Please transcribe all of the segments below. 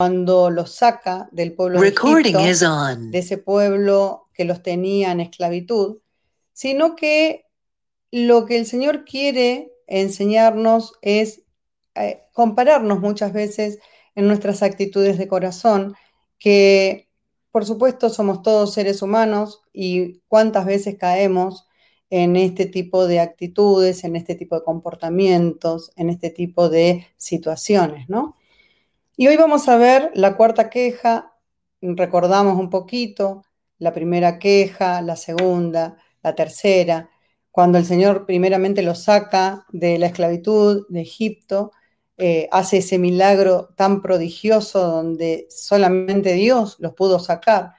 cuando los saca del pueblo de Egipto, de ese pueblo que los tenía en esclavitud, sino que lo que el Señor quiere enseñarnos es eh, compararnos muchas veces en nuestras actitudes de corazón, que por supuesto somos todos seres humanos y cuántas veces caemos en este tipo de actitudes, en este tipo de comportamientos, en este tipo de situaciones, ¿no? Y hoy vamos a ver la cuarta queja, recordamos un poquito la primera queja, la segunda, la tercera, cuando el Señor primeramente los saca de la esclavitud de Egipto, eh, hace ese milagro tan prodigioso donde solamente Dios los pudo sacar.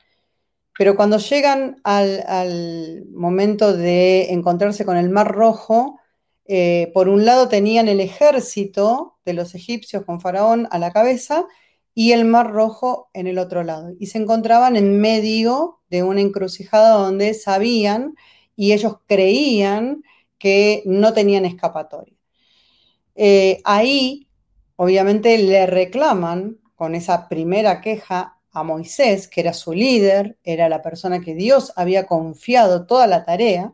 Pero cuando llegan al momento de encontrarse con el Mar Rojo, eh, por un lado tenían el ejército de los egipcios con Faraón a la cabeza y el Mar Rojo en el otro lado. Y se encontraban en medio de una encrucijada donde sabían y ellos creían que no tenían escapatoria. Eh, ahí, obviamente, le reclaman con esa primera queja a Moisés, que era su líder, era la persona que Dios había confiado toda la tarea,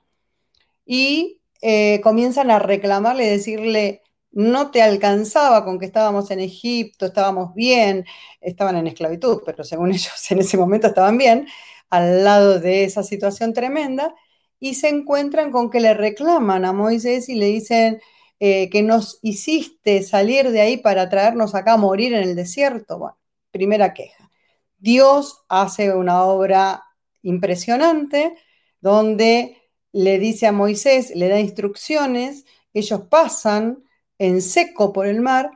y eh, comienzan a reclamarle decirle, no te alcanzaba con que estábamos en Egipto, estábamos bien, estaban en esclavitud, pero según ellos en ese momento estaban bien, al lado de esa situación tremenda, y se encuentran con que le reclaman a Moisés y le dicen eh, que nos hiciste salir de ahí para traernos acá a morir en el desierto. Bueno, primera queja. Dios hace una obra impresionante donde le dice a Moisés, le da instrucciones, ellos pasan en seco por el mar,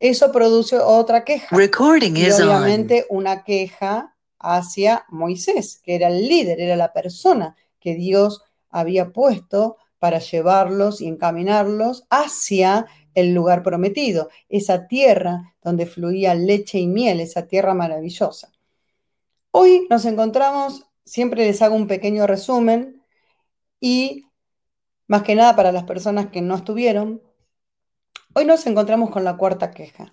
eso produce otra queja. Recording y obviamente una queja hacia Moisés, que era el líder, era la persona que Dios había puesto para llevarlos y encaminarlos hacia el lugar prometido, esa tierra donde fluía leche y miel, esa tierra maravillosa. Hoy nos encontramos, siempre les hago un pequeño resumen, y más que nada para las personas que no estuvieron, hoy nos encontramos con la cuarta queja.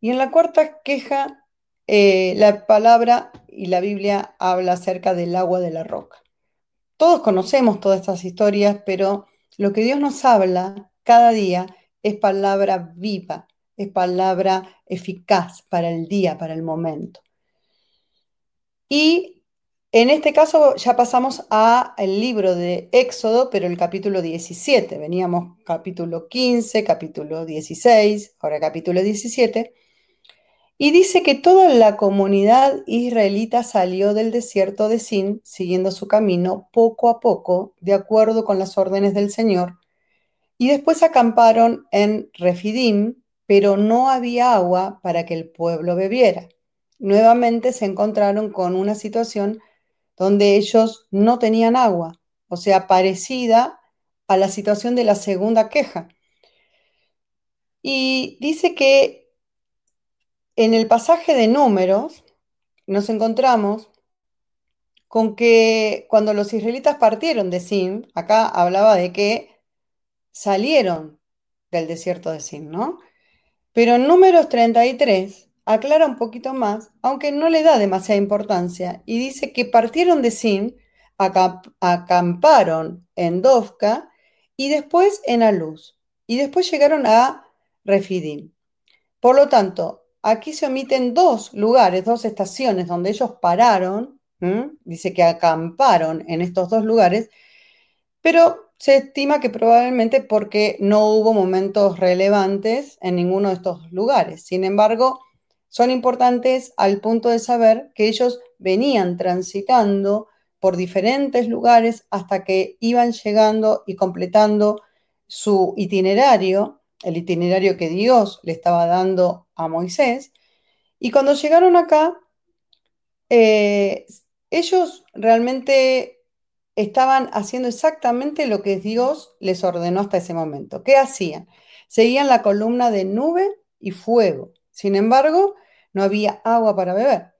Y en la cuarta queja, eh, la palabra y la Biblia habla acerca del agua de la roca. Todos conocemos todas estas historias, pero lo que Dios nos habla cada día es palabra viva, es palabra eficaz para el día, para el momento. Y en este caso ya pasamos al libro de Éxodo, pero el capítulo 17. Veníamos capítulo 15, capítulo 16, ahora capítulo 17. Y dice que toda la comunidad israelita salió del desierto de Sin, siguiendo su camino poco a poco, de acuerdo con las órdenes del Señor. Y después acamparon en Refidim, pero no había agua para que el pueblo bebiera. Nuevamente se encontraron con una situación donde ellos no tenían agua, o sea, parecida a la situación de la segunda queja. Y dice que en el pasaje de números nos encontramos con que cuando los israelitas partieron de Sin, acá hablaba de que salieron del desierto de Sin, ¿no? Pero en números 33 aclara un poquito más, aunque no le da demasiada importancia, y dice que partieron de Sin, acamparon en Dovka y después en Aluz, y después llegaron a Refidim. Por lo tanto, aquí se omiten dos lugares, dos estaciones donde ellos pararon, dice que acamparon en estos dos lugares, pero se estima que probablemente porque no hubo momentos relevantes en ninguno de estos lugares. Sin embargo, son importantes al punto de saber que ellos venían transitando por diferentes lugares hasta que iban llegando y completando su itinerario, el itinerario que Dios le estaba dando a Moisés. Y cuando llegaron acá, eh, ellos realmente estaban haciendo exactamente lo que Dios les ordenó hasta ese momento. ¿Qué hacían? Seguían la columna de nube y fuego. Sin embargo, no había agua para beber.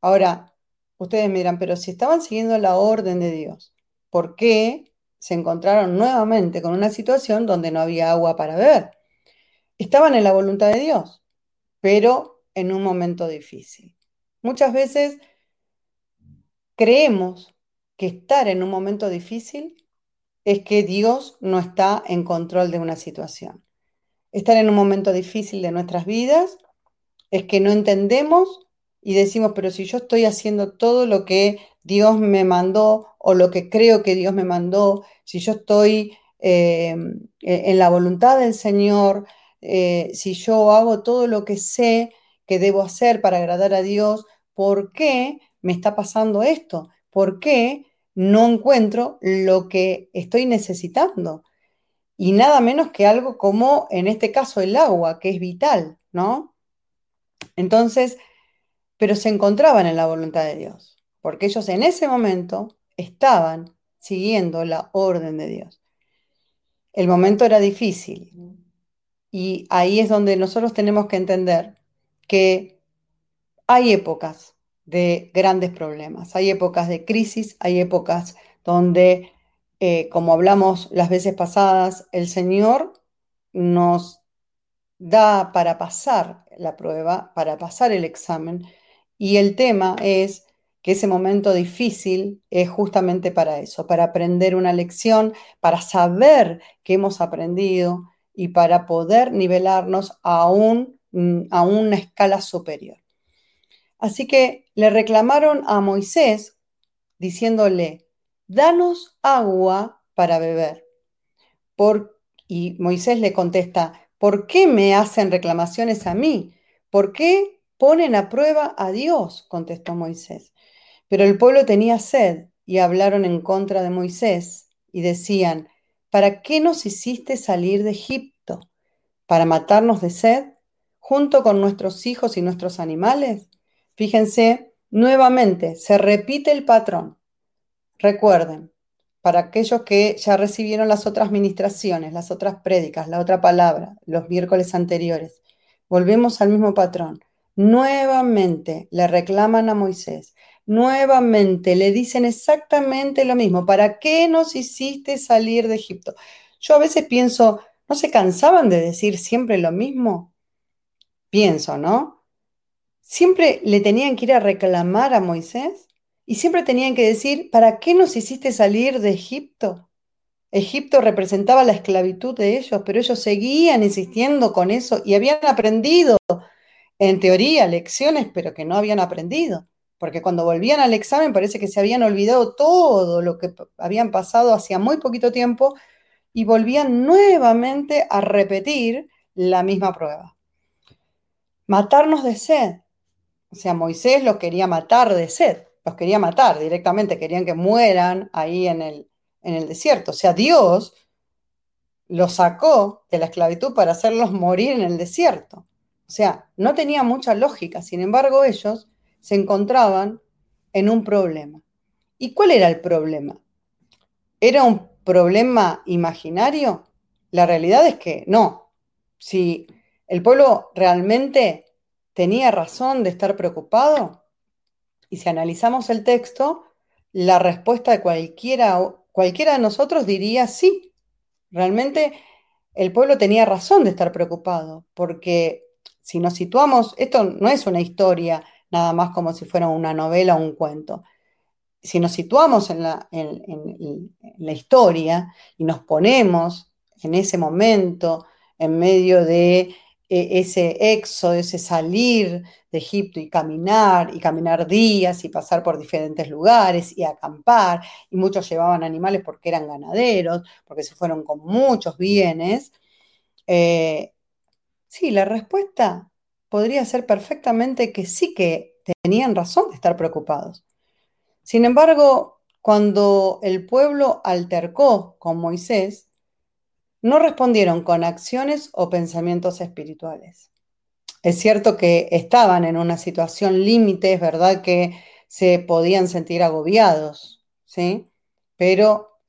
Ahora, ustedes me dirán, pero si estaban siguiendo la orden de Dios, ¿por qué se encontraron nuevamente con una situación donde no había agua para beber? Estaban en la voluntad de Dios, pero en un momento difícil. Muchas veces creemos que estar en un momento difícil es que Dios no está en control de una situación. Estar en un momento difícil de nuestras vidas es que no entendemos y decimos, pero si yo estoy haciendo todo lo que Dios me mandó o lo que creo que Dios me mandó, si yo estoy eh, en la voluntad del Señor, eh, si yo hago todo lo que sé que debo hacer para agradar a Dios, ¿por qué me está pasando esto? ¿Por qué no encuentro lo que estoy necesitando? Y nada menos que algo como, en este caso, el agua, que es vital, ¿no? Entonces, pero se encontraban en la voluntad de Dios, porque ellos en ese momento estaban siguiendo la orden de Dios. El momento era difícil y ahí es donde nosotros tenemos que entender que hay épocas de grandes problemas, hay épocas de crisis, hay épocas donde, eh, como hablamos las veces pasadas, el Señor nos da para pasar la prueba, para pasar el examen, y el tema es que ese momento difícil es justamente para eso, para aprender una lección, para saber que hemos aprendido y para poder nivelarnos a, mm, a una escala superior. Así que le reclamaron a Moisés diciéndole, danos agua para beber. Por, y Moisés le contesta, ¿por qué me hacen reclamaciones a mí? ¿Por qué ponen a prueba a Dios? contestó Moisés. Pero el pueblo tenía sed y hablaron en contra de Moisés y decían, ¿para qué nos hiciste salir de Egipto? ¿Para matarnos de sed junto con nuestros hijos y nuestros animales? Fíjense, nuevamente se repite el patrón. Recuerden, para aquellos que ya recibieron las otras ministraciones, las otras prédicas, la otra palabra, los miércoles anteriores, volvemos al mismo patrón. Nuevamente le reclaman a Moisés, nuevamente le dicen exactamente lo mismo. ¿Para qué nos hiciste salir de Egipto? Yo a veces pienso, ¿no se cansaban de decir siempre lo mismo? Pienso, ¿no? Siempre le tenían que ir a reclamar a Moisés y siempre tenían que decir, ¿para qué nos hiciste salir de Egipto? Egipto representaba la esclavitud de ellos, pero ellos seguían insistiendo con eso y habían aprendido, en teoría, lecciones, pero que no habían aprendido porque cuando volvían al examen parece que se habían olvidado todo lo que habían pasado hacía muy poquito tiempo y volvían nuevamente a repetir la misma prueba. Matarnos de sed. O sea, Moisés los quería matar de sed, los quería matar directamente, querían que mueran ahí en el, en el desierto. O sea, Dios los sacó de la esclavitud para hacerlos morir en el desierto. O sea, no tenía mucha lógica. Sin embargo, ellos se encontraban en un problema. ¿Y cuál era el problema? ¿Era un problema imaginario? La realidad es que no. Si el pueblo realmente tenía razón de estar preocupado, y si analizamos el texto, la respuesta de cualquiera, cualquiera de nosotros diría sí. Realmente el pueblo tenía razón de estar preocupado, porque si nos situamos, esto no es una historia nada más como si fuera una novela o un cuento. Si nos situamos en la, la historia y nos ponemos en ese momento, en medio de ese éxodo, ese salir de Egipto y caminar, y caminar días y pasar por diferentes lugares y acampar, y muchos llevaban animales porque eran ganaderos, porque se fueron con muchos bienes. Eh, sí, la respuesta podría ser perfectamente que sí que tenían razón de estar preocupados. Sin embargo, cuando el pueblo altercó con Moisés, no respondieron con acciones o pensamientos espirituales. Es cierto que estaban en una situación límite, es verdad que se podían sentir agobiados, ¿sí? Pero,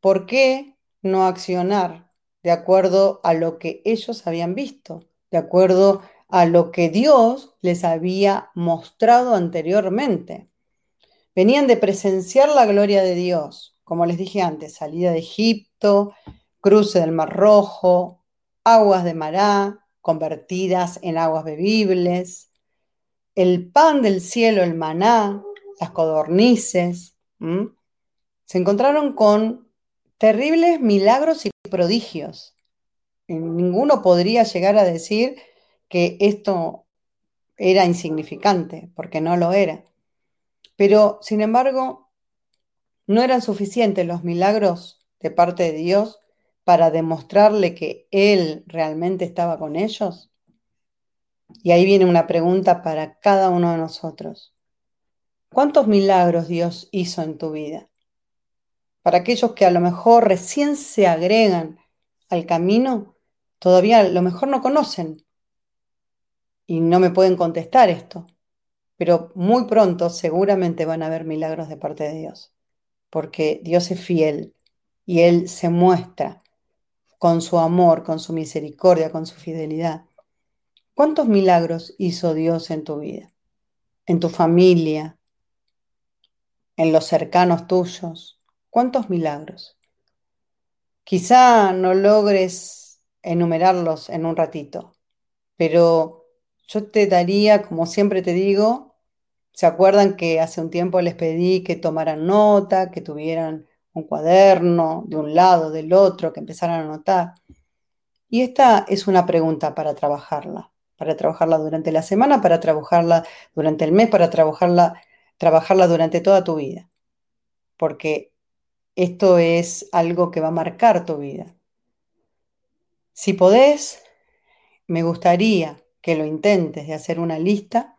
¿por qué no accionar de acuerdo a lo que ellos habían visto, de acuerdo a lo que Dios les había mostrado anteriormente. Venían de presenciar la gloria de Dios, como les dije antes, salida de Egipto, cruce del Mar Rojo, aguas de Mará, convertidas en aguas bebibles, el pan del cielo, el maná, las codornices. Se encontraron con terribles milagros y prodigios. Ninguno podría llegar a decir que esto era insignificante, porque no lo era. Pero, sin embargo, no eran suficientes los milagros de parte de Dios para demostrarle que Él realmente estaba con ellos. Y ahí viene una pregunta para cada uno de nosotros. ¿Cuántos milagros Dios hizo en tu vida? Para aquellos que a lo mejor recién se agregan al camino, todavía a lo mejor no conocen y no me pueden contestar esto, pero muy pronto seguramente van a haber milagros de parte de Dios, porque Dios es fiel y Él se muestra con su amor, con su misericordia, con su fidelidad. ¿Cuántos milagros hizo Dios en tu vida? En tu familia, en los cercanos tuyos. ¿Cuántos milagros? Quizá no logres enumerarlos en un ratito, pero yo te daría, como siempre te digo, ¿se acuerdan que hace un tiempo les pedí que tomaran nota, que tuvieran un cuaderno de un lado, del otro, que empezaran a anotar? Y esta es una pregunta para trabajarla, para trabajarla durante la semana, para trabajarla durante el mes, para trabajarla, trabajarla durante toda tu vida. Porque esto es algo que va a marcar tu vida. Si podés, me gustaría que lo intentes de hacer una lista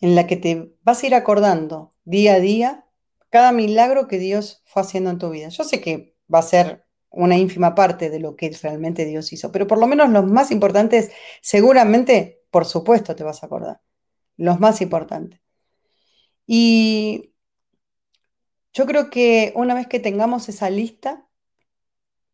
en la que te vas a ir acordando día a día cada milagro que Dios fue haciendo en tu vida. Yo sé que va a ser una ínfima parte de lo que realmente Dios hizo, pero por lo menos los más importantes, seguramente, por supuesto, te vas a acordar. Los más importantes. Y yo creo que una vez que tengamos esa lista,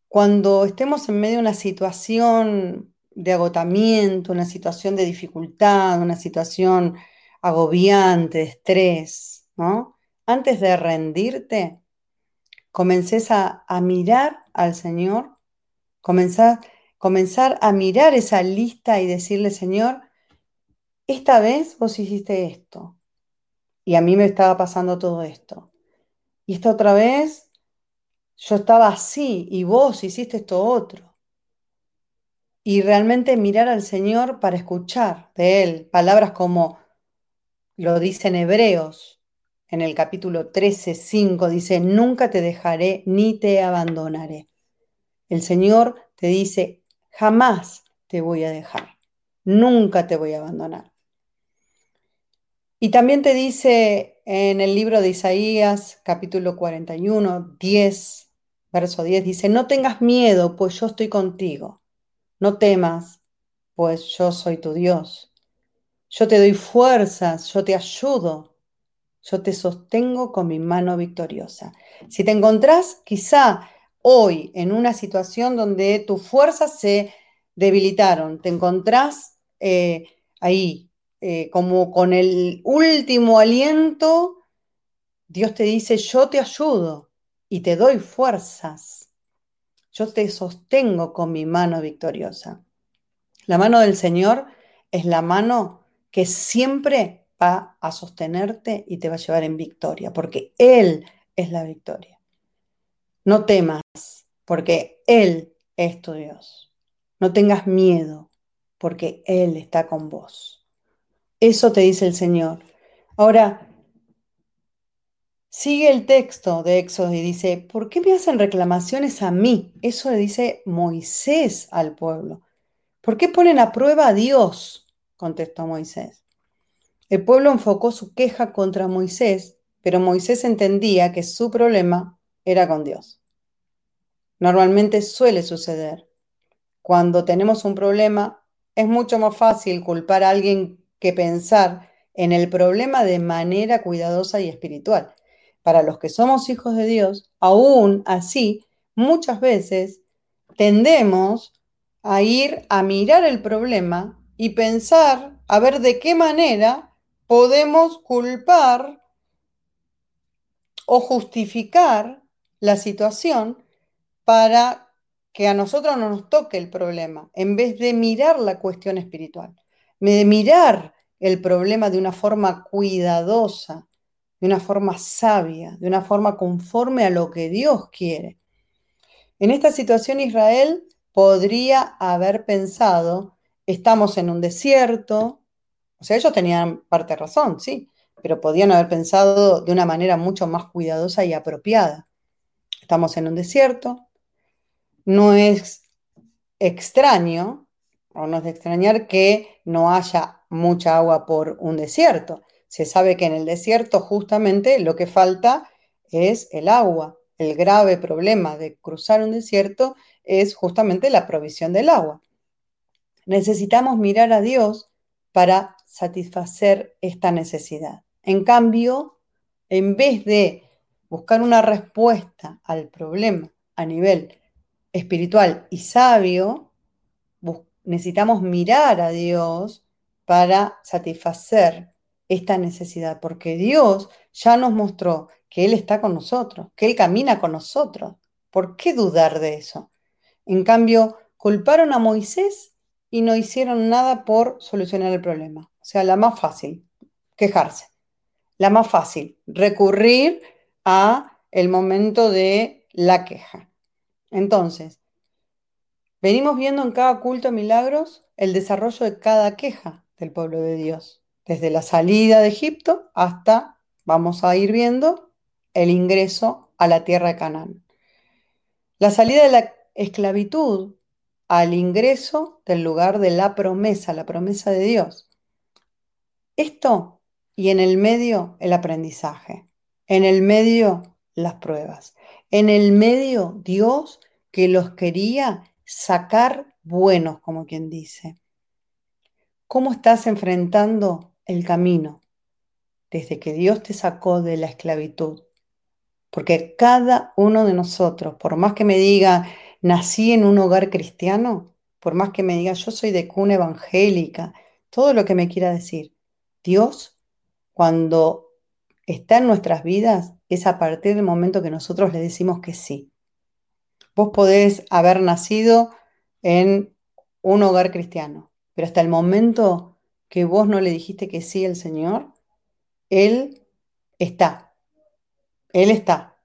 cuando estemos en medio de una situación de agotamiento, una situación de dificultad, una situación agobiante, de estrés, ¿no? Antes de rendirte, comences a, mirar al Señor, comenzar, comenzar a mirar esa lista y decirle, Señor, esta vez vos hiciste esto y a mí me estaba pasando todo esto. Y esta otra vez yo estaba así y vos hiciste esto otro. Y realmente mirar al Señor para escuchar de Él palabras como lo dicen Hebreos en el capítulo 13, 5, dice, nunca te dejaré ni te abandonaré. El Señor te dice, jamás te voy a dejar, nunca te voy a abandonar. Y también te dice en el libro de Isaías, capítulo 41, 10, verso 10, dice, no tengas miedo, pues yo estoy contigo. No temas, pues yo soy tu Dios. Yo te doy fuerzas, yo te ayudo, yo te sostengo con mi mano victoriosa. Si te encontrás quizá hoy en una situación donde tus fuerzas se debilitaron, te encontrás eh, ahí eh, como con el último aliento, Dios te dice, yo te ayudo y te doy fuerzas. Yo te sostengo con mi mano victoriosa. La mano del Señor es la mano que siempre va a sostenerte y te va a llevar en victoria, porque Él es la victoria. No temas, porque Él es tu Dios. No tengas miedo, porque Él está con vos. Eso te dice el Señor. Ahora, sigue el texto de Éxodo y dice, ¿por qué me hacen reclamaciones a mí? Eso le dice Moisés al pueblo. ¿Por qué ponen a prueba a Dios? contestó Moisés. El pueblo enfocó su queja contra Moisés, pero Moisés entendía que su problema era con Dios. Normalmente suele suceder. Cuando tenemos un problema, es mucho más fácil culpar a alguien que pensar en el problema de manera cuidadosa y espiritual. Para los que somos hijos de Dios, aún así, muchas veces tendemos a ir a mirar el problema y pensar a ver de qué manera podemos culpar o justificar la situación para que a nosotros no nos toque el problema, en vez de mirar la cuestión espiritual, de mirar el problema de una forma cuidadosa, de una forma sabia, de una forma conforme a lo que Dios quiere. En esta situación Israel podría haber pensado, estamos en un desierto, o sea, ellos tenían parte razón, sí, pero podían haber pensado de una manera mucho más cuidadosa y apropiada. Estamos en un desierto, no es extraño, o no es de extrañar que no haya mucha agua por un desierto. Se sabe que en el desierto justamente lo que falta es el agua. El grave problema de cruzar un desierto es justamente la provisión del agua. Necesitamos mirar a Dios para satisfacer esta necesidad. En cambio, en vez de buscar una respuesta al problema a nivel espiritual y sabio, necesitamos mirar a Dios para satisfacer esta necesidad, porque Dios ya nos mostró que Él está con nosotros, que Él camina con nosotros. ¿Por qué dudar de eso? En cambio, culparon a Moisés y no hicieron nada por solucionar el problema. Sea, la más fácil, quejarse. La más fácil, recurrir a el momento de la queja. Entonces, venimos viendo en cada culto de milagros el desarrollo de cada queja del pueblo de Dios, desde la salida de Egipto hasta, vamos a ir viendo, el ingreso a la tierra de Canaán. La salida de la esclavitud al ingreso del lugar de la promesa, la promesa de Dios. Esto y en el medio el aprendizaje, en el medio las pruebas, en el medio Dios que los quería sacar buenos, como quien dice. ¿Cómo estás enfrentando el camino desde que Dios te sacó de la esclavitud? Porque cada uno de nosotros, por más que me diga, nací en un hogar cristiano, por más que me diga, yo soy de cuna evangélica, todo lo que me quiera decir, Dios, cuando está en nuestras vidas, es a partir del momento que nosotros le decimos que sí. Vos podés haber nacido en un hogar cristiano, pero hasta el momento que vos no le dijiste que sí al Señor, Él está. Él está.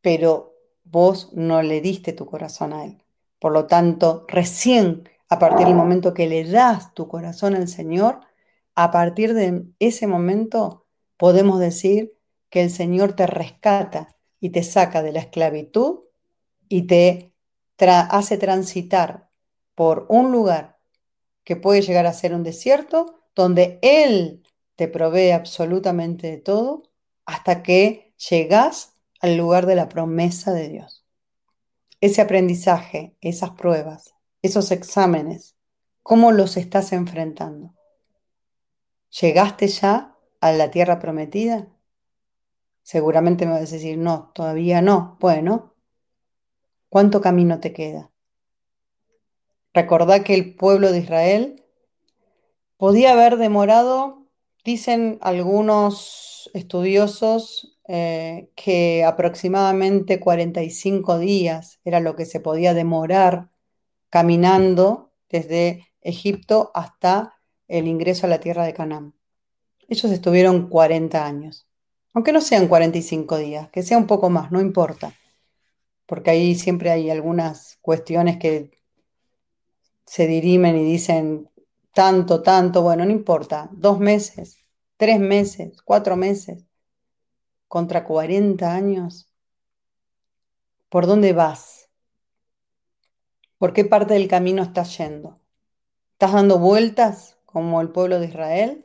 Pero vos no le diste tu corazón a Él. Por lo tanto, recién a partir del momento que le das tu corazón al Señor, a partir de ese momento podemos decir que el Señor te rescata y te saca de la esclavitud y te hace transitar por un lugar que puede llegar a ser un desierto, donde Él te provee absolutamente de todo, hasta que llegas al lugar de la promesa de Dios. Ese aprendizaje, esas pruebas, esos exámenes, ¿cómo los estás enfrentando? ¿Llegaste ya a la tierra prometida? Seguramente me vas a decir, no, todavía no. Bueno, ¿cuánto camino te queda? Recordá que el pueblo de Israel podía haber demorado, dicen algunos estudiosos, eh, que aproximadamente 45 días era lo que se podía demorar caminando desde Egipto hasta el ingreso a la tierra de Canaán. Ellos estuvieron 40 años, aunque no sean 45 días, que sea un poco más, no importa, porque ahí siempre hay algunas cuestiones que se dirimen y dicen tanto, tanto, bueno, no importa, dos meses, tres meses, cuatro meses, contra 40 años, ¿por dónde vas? ¿Por qué parte del camino estás yendo? ¿Estás dando vueltas como el pueblo de Israel?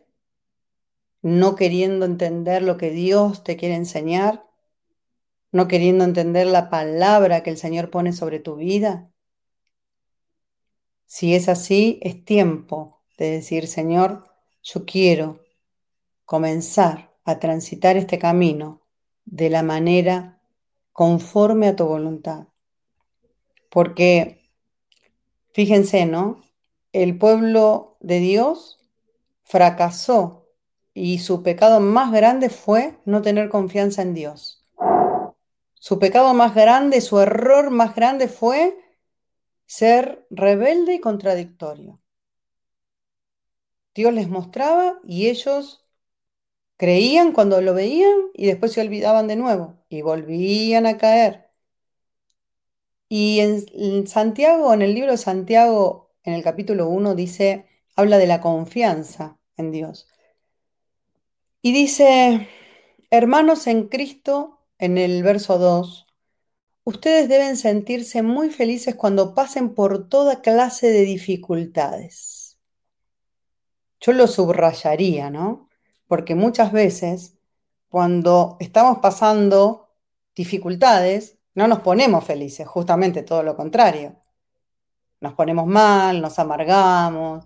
¿No queriendo entender lo que Dios te quiere enseñar? ¿No queriendo entender la palabra que el Señor pone sobre tu vida? Si es así, es tiempo de decir, Señor, yo quiero comenzar a transitar este camino de la manera conforme a tu voluntad. Porque, fíjense, ¿no? El pueblo de Dios fracasó y su pecado más grande fue no tener confianza en Dios. Su pecado más grande, su error más grande fue ser rebelde y contradictorio. Dios les mostraba y ellos creían cuando lo veían y después se olvidaban de nuevo y volvían a caer. Y en, Santiago, en el libro de Santiago, en el capítulo 1, dice, habla de la confianza en Dios. Y dice, hermanos en Cristo, en el verso 2, ustedes deben sentirse muy felices cuando pasen por toda clase de dificultades. Yo lo subrayaría, ¿no? Porque muchas veces cuando estamos pasando dificultades, no nos ponemos felices, justamente todo lo contrario. Nos ponemos mal, nos amargamos,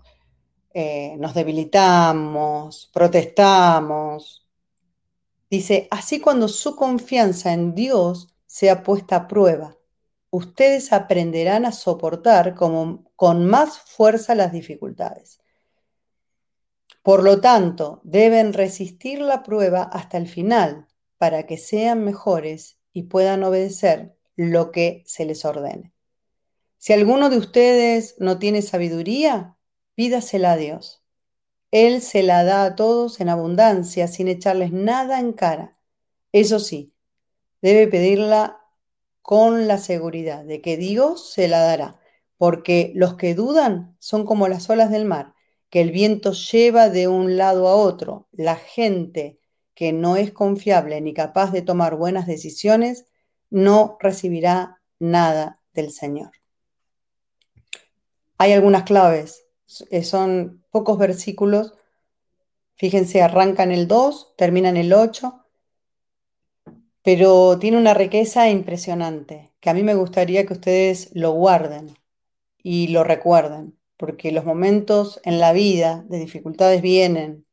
eh, nos debilitamos, protestamos. Dice, así cuando su confianza en Dios sea puesta a prueba, ustedes aprenderán a soportar con más fuerza las dificultades. Por lo tanto, deben resistir la prueba hasta el final para que sean mejores y puedan obedecer lo que se les ordene. Si alguno de ustedes no tiene sabiduría, pídasela a Dios. Él se la da a todos en abundancia, sin echarles nada en cara. Eso sí, debe pedirla con la seguridad de que Dios se la dará, porque los que dudan son como las olas del mar, que el viento lleva de un lado a otro. La gente que no es confiable ni capaz de tomar buenas decisiones no recibirá nada del Señor. Hay algunas claves eh, son pocos versículos. Fíjense, arrancan el 2, terminan el 8, pero tiene una riqueza impresionante, que a mí me gustaría que ustedes lo guarden y lo recuerden, porque los momentos en la vida de dificultades vienen.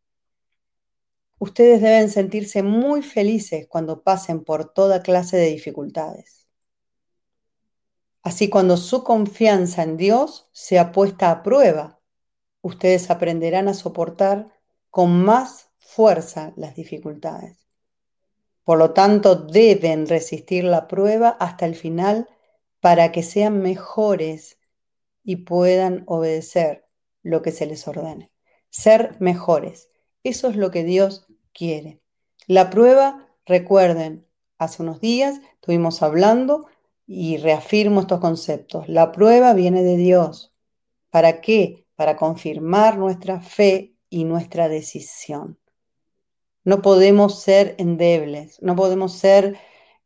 Ustedes deben sentirse muy felices cuando pasen por toda clase de dificultades. Así cuando su confianza en Dios sea puesta a prueba, ustedes aprenderán a soportar con más fuerza las dificultades. Por lo tanto, deben resistir la prueba hasta el final para que sean mejores y puedan obedecer lo que se les ordene. Ser mejores. Eso es lo que Dios quiere. La prueba, recuerden, hace unos días estuvimos hablando y reafirmo estos conceptos. La prueba viene de Dios. ¿Para qué? para confirmar nuestra fe y nuestra decisión. No podemos ser endebles, no podemos ser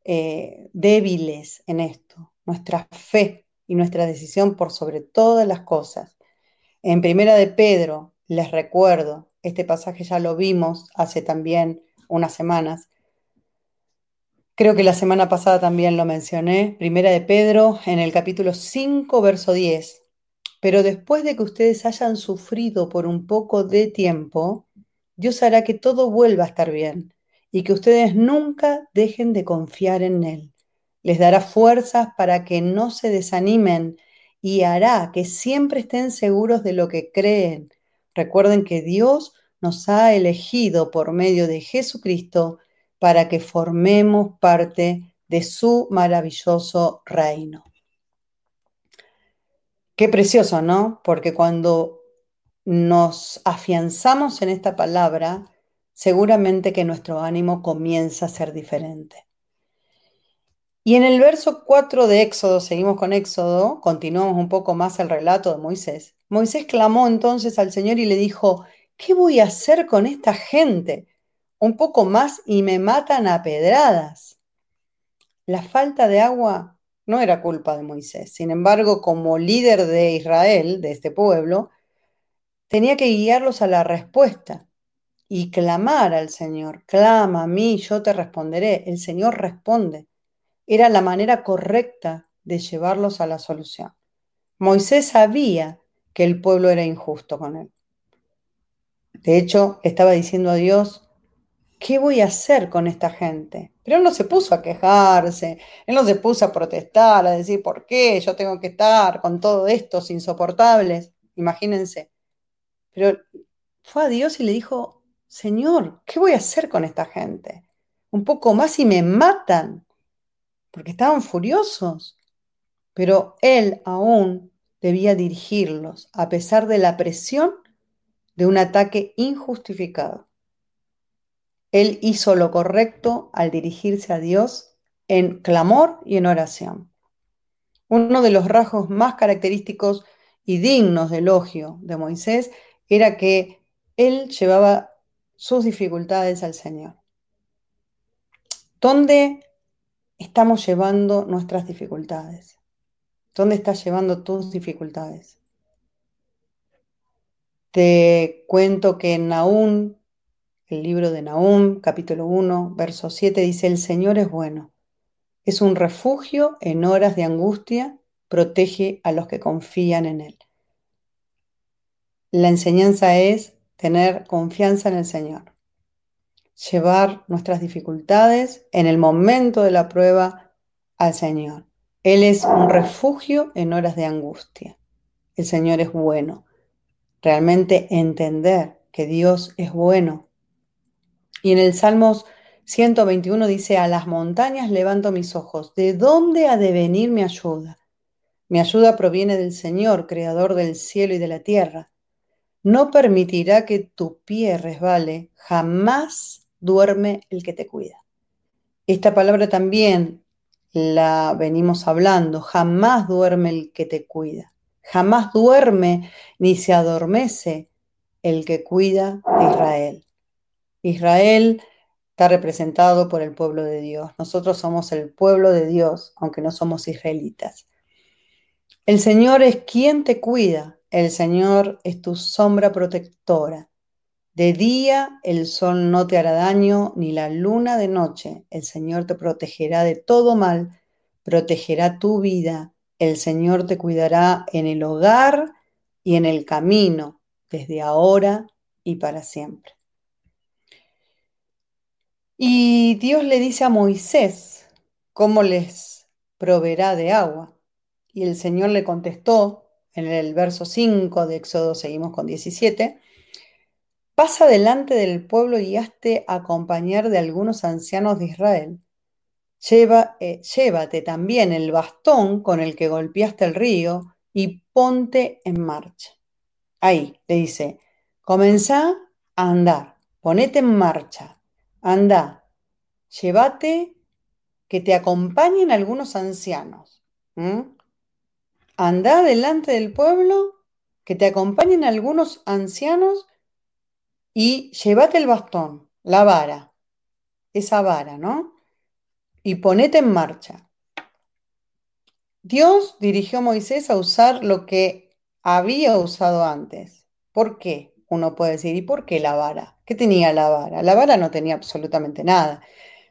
eh, débiles en esto. Nuestra fe y nuestra decisión por sobre todas las cosas. En Primera de Pedro, les recuerdo, este pasaje ya lo vimos hace también unas semanas. Creo que la semana pasada también lo mencioné. Primera de Pedro, en el capítulo 5, verso 10. Pero después de que ustedes hayan sufrido por un poco de tiempo, Dios hará que todo vuelva a estar bien y que ustedes nunca dejen de confiar en Él. Les dará fuerzas para que no se desanimen y hará que siempre estén seguros de lo que creen. Recuerden que Dios nos ha elegido por medio de Jesucristo para que formemos parte de su maravilloso reino. Qué precioso, ¿no? Porque cuando nos afianzamos en esta palabra, seguramente que nuestro ánimo comienza a ser diferente. Y en el verso 4 de Éxodo, seguimos con Éxodo, continuamos un poco más el relato de Moisés. Moisés clamó entonces al Señor y le dijo, ¿qué voy a hacer con esta gente? Un poco más y me matan a pedradas. La falta de agua no era culpa de Moisés. Sin embargo, como líder de Israel, de este pueblo, tenía que guiarlos a la respuesta y clamar al Señor. Clama a mí, yo te responderé. El Señor responde. Era la manera correcta de llevarlos a la solución. Moisés sabía que el pueblo era injusto con él. De hecho, estaba diciendo a Dios, ¿qué voy a hacer con esta gente? Pero él no se puso a quejarse, él no se puso a protestar, a decir, ¿por qué yo tengo que estar con todo estos insoportables? Imagínense. Pero fue a Dios y le dijo, Señor, ¿qué voy a hacer con esta gente? Un poco más y me matan, porque estaban furiosos. Pero él aún debía dirigirlos a pesar de la presión de un ataque injustificado. Él hizo lo correcto al dirigirse a Dios en clamor y en oración. Uno de los rasgos más característicos y dignos de elogio de Moisés era que él llevaba sus dificultades al Señor. ¿Dónde estamos llevando nuestras dificultades? ¿Dónde estás llevando tus dificultades? Te cuento que en Nahum, el libro de Nahum, capítulo 1, verso 7, dice, el Señor es bueno, es un refugio en horas de angustia, protege a los que confían en Él. La enseñanza es tener confianza en el Señor, llevar nuestras dificultades en el momento de la prueba al Señor. Él es un refugio en horas de angustia. El Señor es bueno. Realmente entender que Dios es bueno. Y en el Salmos 121 dice, a las montañas levanto mis ojos. ¿De dónde ha de venir mi ayuda? Mi ayuda proviene del Señor, creador del cielo y de la tierra no permitirá que tu pie resbale, jamás duerme el que te cuida. Esta palabra también la venimos hablando, jamás duerme el que te cuida, jamás duerme ni se adormece el que cuida a Israel. Israel está representado por el pueblo de Dios. Nosotros somos el pueblo de Dios, aunque no somos israelitas. El Señor es quien te cuida, el Señor es tu sombra protectora. De día el sol no te hará daño, ni la luna de noche. El Señor te protegerá de todo mal, protegerá tu vida. El Señor te cuidará en el hogar y en el camino, desde ahora y para siempre. Y Dios le dice a Moisés cómo les proveerá de agua. Y el Señor le contestó en el verso 5 de Éxodo seguimos con 17, pasa delante del pueblo y hazte acompañar de algunos ancianos de Israel. Lleva, eh, llévate también el bastón con el que golpeaste el río y ponte en marcha. Ahí le dice, comenzá a andar, ponete en marcha, anda, llévate que te acompañen algunos ancianos. Anda delante del pueblo, que te acompañen algunos ancianos y llévate el bastón, la vara, esa vara, ¿no? Y ponete en marcha. Dios dirigió a Moisés a usar lo que había usado antes. ¿Por qué? Uno puede decir, ¿y por qué la vara? ¿Qué tenía la vara? La vara no tenía absolutamente nada.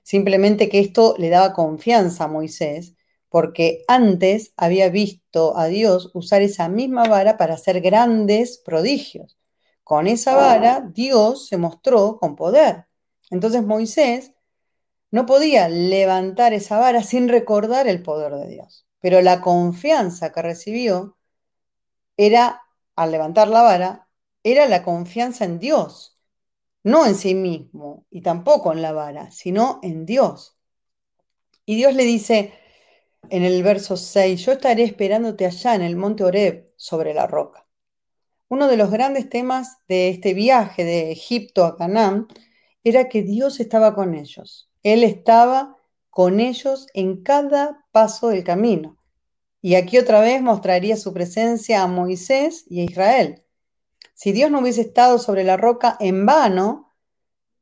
Simplemente que esto le daba confianza a Moisés porque antes había visto a Dios usar esa misma vara para hacer grandes prodigios. Con esa vara Dios se mostró con poder. Entonces Moisés no podía levantar esa vara sin recordar el poder de Dios. Pero la confianza que recibió era, al levantar la vara, era la confianza en Dios, no en sí mismo y tampoco en la vara, sino en Dios. Y Dios le dice, en el verso 6, yo estaré esperándote allá en el monte Oreb sobre la roca. Uno de los grandes temas de este viaje de Egipto a Canaán era que Dios estaba con ellos. Él estaba con ellos en cada paso del camino. Y aquí otra vez mostraría su presencia a Moisés y a Israel. Si Dios no hubiese estado sobre la roca en vano,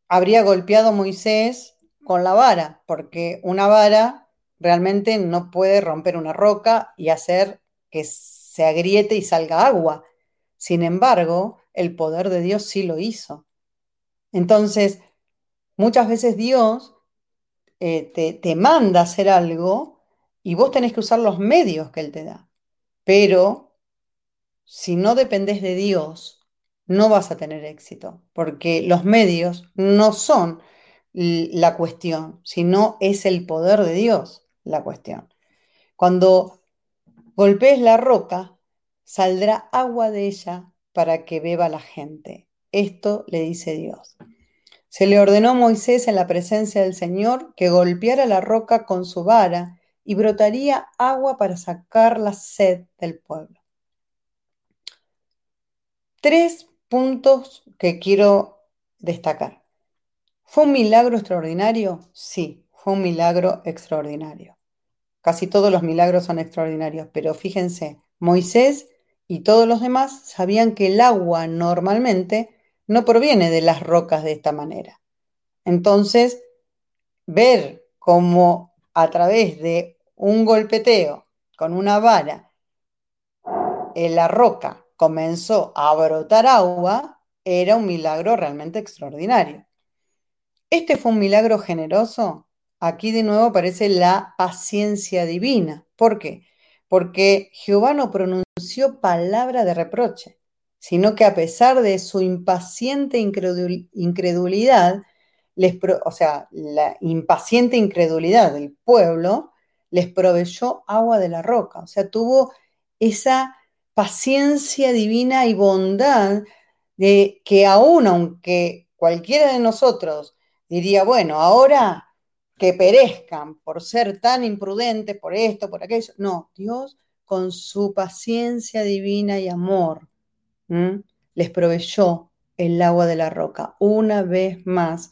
habría golpeado a Moisés con la vara, porque una vara realmente no puede romper una roca y hacer que se agriete y salga agua. Sin embargo, el poder de Dios sí lo hizo. Entonces, muchas veces Dios eh, te, te manda hacer algo y vos tenés que usar los medios que Él te da. Pero si no dependes de Dios, no vas a tener éxito, porque los medios no son la cuestión, sino es el poder de Dios la cuestión. Cuando golpees la roca, saldrá agua de ella para que beba la gente. Esto le dice Dios. Se le ordenó a Moisés en la presencia del Señor que golpeara la roca con su vara y brotaría agua para sacar la sed del pueblo. tres puntos que quiero destacar. ¿Fue un milagro extraordinario? Sí, fue un milagro extraordinario. Casi todos los milagros son extraordinarios, pero fíjense, Moisés y todos los demás sabían que el agua normalmente no proviene de las rocas de esta manera. Entonces, ver cómo a través de un golpeteo con una vara en la roca comenzó a brotar agua, era un milagro realmente extraordinario. ¿Este fue un milagro generoso? Aquí de nuevo aparece la paciencia divina. ¿Por qué? Porque Jehová no pronunció palabra de reproche, sino que a pesar de su impaciente incredulidad, les o sea, la impaciente incredulidad del pueblo, les proveyó agua de la roca. O sea, tuvo esa paciencia divina y bondad de que aún aunque cualquiera de nosotros diría, bueno, ahora que perezcan por ser tan imprudentes, por esto, por aquello. No, Dios con su paciencia divina y amor les proveyó el agua de la roca. Una vez más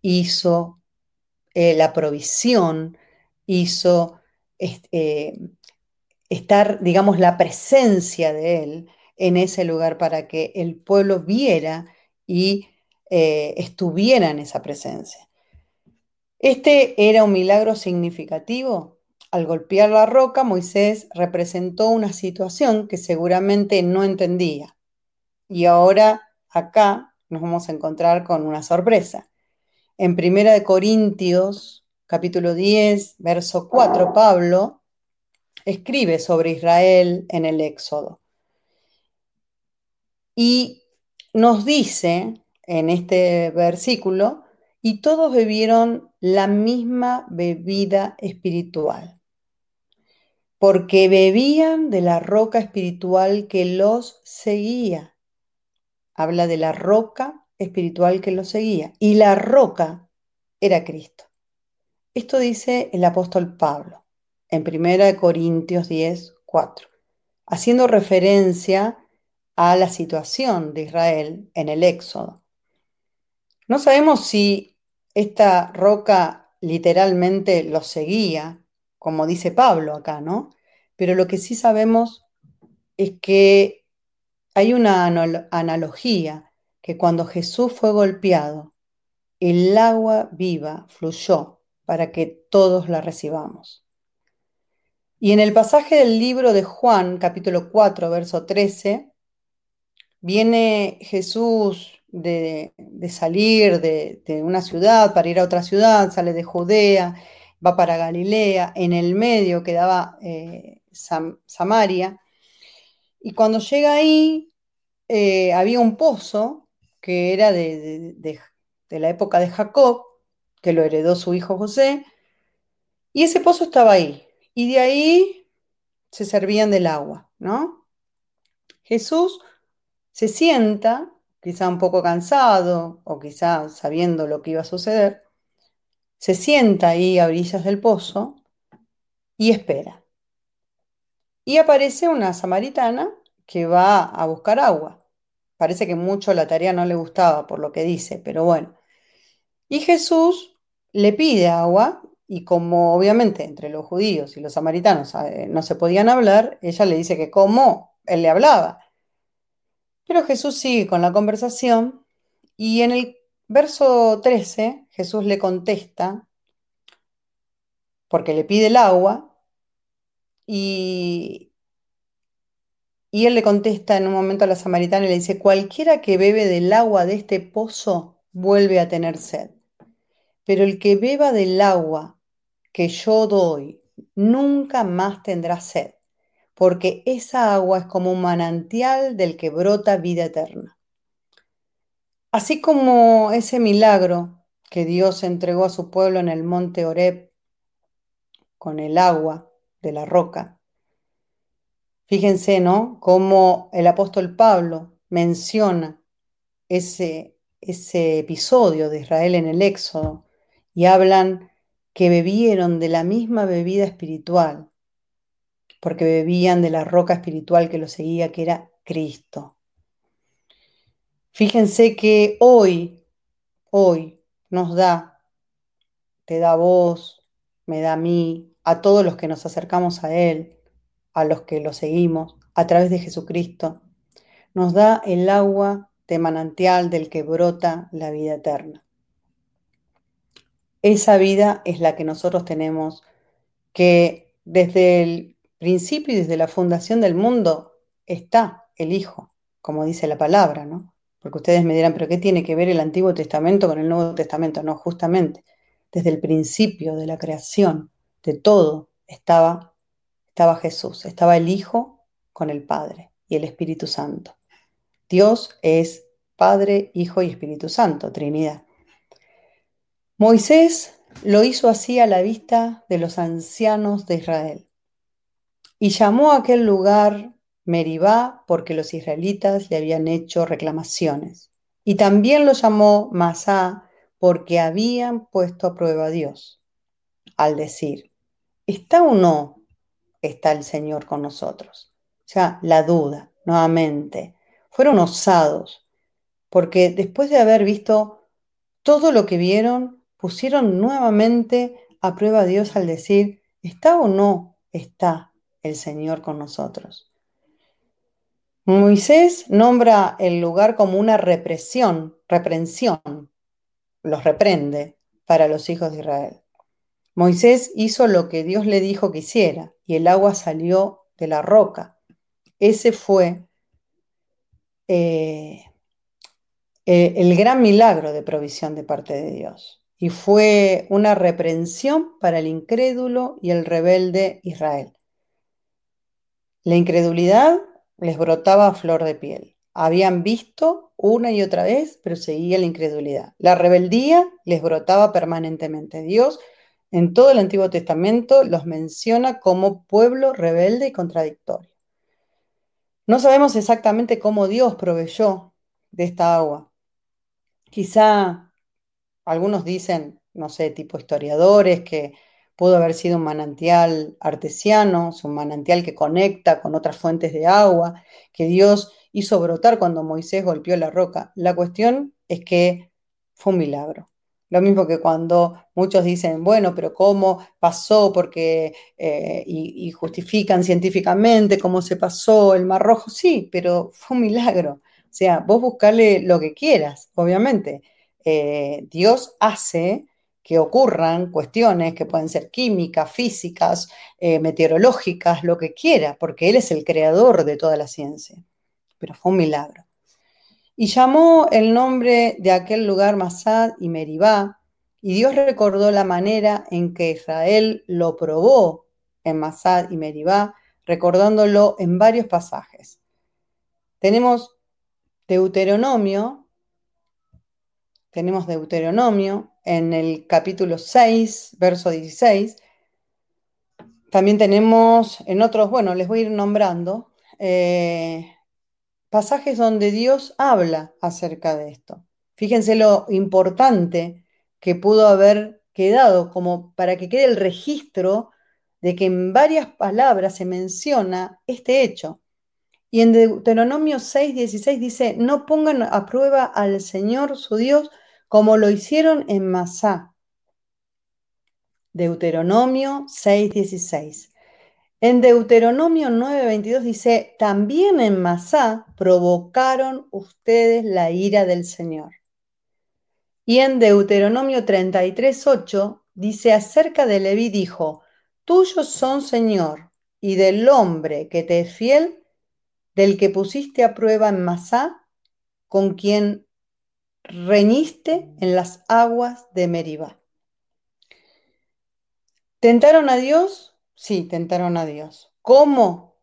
hizo eh, la provisión, hizo eh, estar, digamos, la presencia de Él en ese lugar para que el pueblo viera y eh, estuviera en esa presencia. Este era un milagro significativo. Al golpear la roca, Moisés representó una situación que seguramente no entendía. Y ahora acá nos vamos a encontrar con una sorpresa. En Primera de Corintios, capítulo 10, verso 4, Pablo escribe sobre Israel en el Éxodo. Y nos dice en este versículo, y todos bebieron la misma bebida espiritual, porque bebían de la roca espiritual que los seguía. Habla de la roca espiritual que los seguía, y la roca era Cristo. Esto dice el apóstol Pablo en 1 Corintios 10, 4, haciendo referencia a la situación de Israel en el Éxodo. No sabemos si esta roca literalmente los seguía, como dice Pablo acá, ¿no? Pero lo que sí sabemos es que hay una analogía que cuando Jesús fue golpeado, el agua viva fluyó para que todos la recibamos. Y en el pasaje del libro de Juan, capítulo 4, verso 13, viene Jesús de, salir de, una ciudad para ir a otra ciudad, sale de Judea, va para Galilea, en el medio quedaba eh, Samaria, y cuando llega ahí eh, había un pozo que era de, de la época de Jacob, que lo heredó su hijo José, y ese pozo estaba ahí, y de ahí se servían del agua, ¿no? Jesús se sienta, quizá un poco cansado o quizá sabiendo lo que iba a suceder, se sienta ahí a orillas del pozo y espera. Y aparece una samaritana que va a buscar agua. Parece que mucho la tarea no le gustaba por lo que dice, pero bueno. Y Jesús le pide agua y como obviamente entre los judíos y los samaritanos eh, no se podían hablar, ella le dice que cómo él le hablaba. Pero Jesús sigue con la conversación y en el verso 13 Jesús le contesta, porque le pide el agua, y, y él le contesta en un momento a la samaritana y le dice, cualquiera que bebe del agua de este pozo vuelve a tener sed, pero el que beba del agua que yo doy nunca más tendrá sed, porque esa agua es como un manantial del que brota vida eterna. Así como ese milagro que Dios entregó a su pueblo en el monte Oreb con el agua de la roca. Fíjense, ¿no? Cómo el apóstol Pablo menciona ese, ese episodio de Israel en el Éxodo y hablan que bebieron de la misma bebida espiritual, porque bebían de la roca espiritual que los seguía, que era Cristo. Fíjense que hoy, hoy nos da, te da vos, me da a mí, a todos los que nos acercamos a Él, a los que lo seguimos, a través de Jesucristo, nos da el agua de manantial del que brota la vida eterna. Esa vida es la que nosotros tenemos que desde el principio y desde la fundación del mundo está el Hijo, como dice la palabra, ¿no? Porque ustedes me dirán, pero ¿qué tiene que ver el Antiguo Testamento con el Nuevo Testamento? No, justamente, desde el principio de la creación, de todo, estaba, estaba Jesús, estaba el Hijo con el Padre y el Espíritu Santo. Dios es Padre, Hijo y Espíritu Santo, Trinidad. Moisés lo hizo así a la vista de los ancianos de Israel. Y llamó a aquel lugar Meribá porque los israelitas le habían hecho reclamaciones. Y también lo llamó Masá porque habían puesto a prueba a Dios. Al decir, ¿está o no está el Señor con nosotros? Ya la duda, nuevamente. Fueron osados, porque después de haber visto todo lo que vieron, pusieron nuevamente a prueba a Dios al decir, ¿está o no está el Señor con nosotros? Moisés nombra el lugar como una represión, reprensión, los reprende para los hijos de Israel. Moisés hizo lo que Dios le dijo que hiciera y el agua salió de la roca. Ese fue eh, eh, el gran milagro de provisión de parte de Dios y fue una reprensión para el incrédulo y el rebelde Israel. La incredulidad les brotaba a flor de piel. Habían visto una y otra vez, pero seguía la incredulidad. La rebeldía les brotaba permanentemente. Dios en todo el Antiguo Testamento los menciona como pueblo rebelde y contradictorio. No sabemos exactamente cómo Dios proveyó de esta agua. Quizá algunos dicen, no sé, tipo historiadores, que pudo haber sido un manantial artesiano, un manantial que conecta con otras fuentes de agua, que Dios hizo brotar cuando Moisés golpeó la roca. La cuestión es que fue un milagro. Lo mismo que cuando muchos dicen, bueno, pero ¿cómo pasó? Porque, eh, y, y, justifican científicamente cómo se pasó el Mar Rojo. Sí, pero fue un milagro. O sea, vos buscale lo que quieras, obviamente. Eh, Dios hace que ocurran cuestiones que pueden ser químicas, físicas, eh, meteorológicas, lo que quiera, porque Él es el creador de toda la ciencia. Pero fue un milagro. Y llamó el nombre de aquel lugar Masad y Meribá, y Dios recordó la manera en que Israel lo probó en Masad y Meribá, recordándolo en varios pasajes. Tenemos Deuteronomio tenemos Deuteronomio en el capítulo 6, verso 16. También tenemos en otros, bueno, les voy a ir nombrando, eh, pasajes donde Dios habla acerca de esto. Fíjense lo importante que pudo haber quedado como para que quede el registro de que en varias palabras se menciona este hecho. Y en Deuteronomio 6, 16 dice, no pongan a prueba al Señor su Dios como lo hicieron en Masá. Deuteronomio 6:16. En Deuteronomio 9:22 dice, también en Masá provocaron ustedes la ira del Señor. Y en Deuteronomio 33:8 dice acerca de Leví dijo, tuyos son Señor, y del hombre que te es fiel, del que pusiste a prueba en Masá, con quien reñiste en las aguas de Meribá. ¿Tentaron a Dios? Sí, tentaron a Dios. ¿Cómo?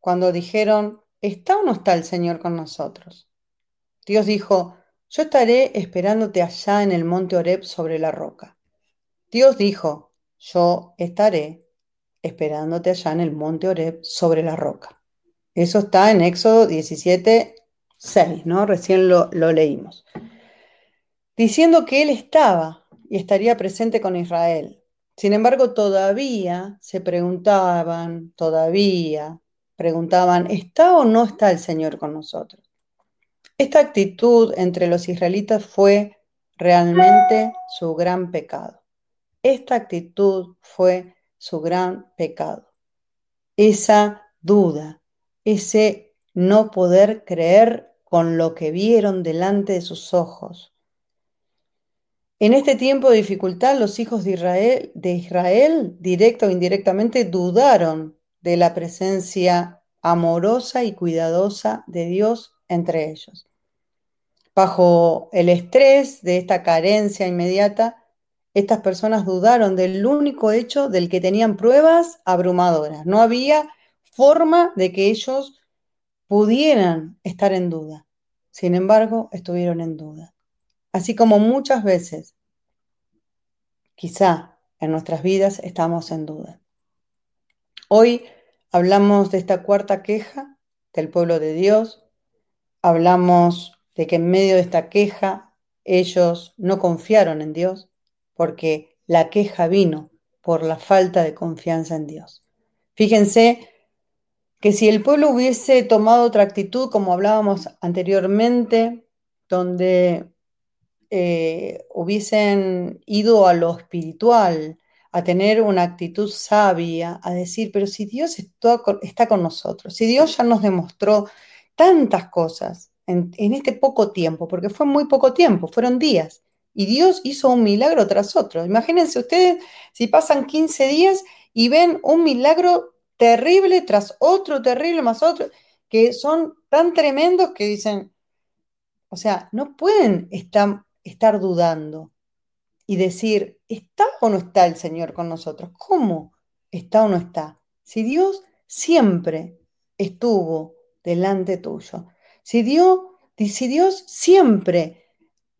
Cuando dijeron, ¿está o no está el Señor con nosotros? Dios dijo, yo estaré esperándote allá en el monte Oreb sobre la roca. Dios dijo, yo estaré esperándote allá en el monte Oreb sobre la roca. Eso está en Éxodo 17, 6, ¿no? Recién lo, lo leímos diciendo que él estaba y estaría presente con Israel. Sin embargo, todavía se preguntaban, todavía preguntaban, ¿está o no está el Señor con nosotros? Esta actitud entre los israelitas fue realmente su gran pecado. Esta actitud fue su gran pecado. Esa duda, ese no poder creer con lo que vieron delante de sus ojos. En este tiempo de dificultad, los hijos de Israel, de Israel, directa o indirectamente, dudaron de la presencia amorosa y cuidadosa de Dios entre ellos. Bajo el estrés de esta carencia inmediata, estas personas dudaron del único hecho del que tenían pruebas abrumadoras. No había forma de que ellos pudieran estar en duda. Sin embargo, estuvieron en duda. Así como muchas veces, quizá en nuestras vidas estamos en duda. Hoy hablamos de esta cuarta queja del pueblo de Dios. Hablamos de que en medio de esta queja ellos no confiaron en Dios porque la queja vino por la falta de confianza en Dios. Fíjense que si el pueblo hubiese tomado otra actitud, como hablábamos anteriormente, donde eh, hubiesen ido a lo espiritual, a tener una actitud sabia, a decir, pero si Dios está con nosotros, si Dios ya nos demostró tantas cosas en este poco tiempo, porque fue muy poco tiempo, fueron días, y Dios hizo un milagro tras otro. Imagínense ustedes si pasan 15 días y ven un milagro terrible tras otro, terrible más otro, que son tan tremendos que dicen, o sea, no pueden estar, estar dudando y decir, ¿está o no está el Señor con nosotros? ¿Cómo está o no está? Si Dios siempre estuvo delante tuyo, si Dios, si Dios siempre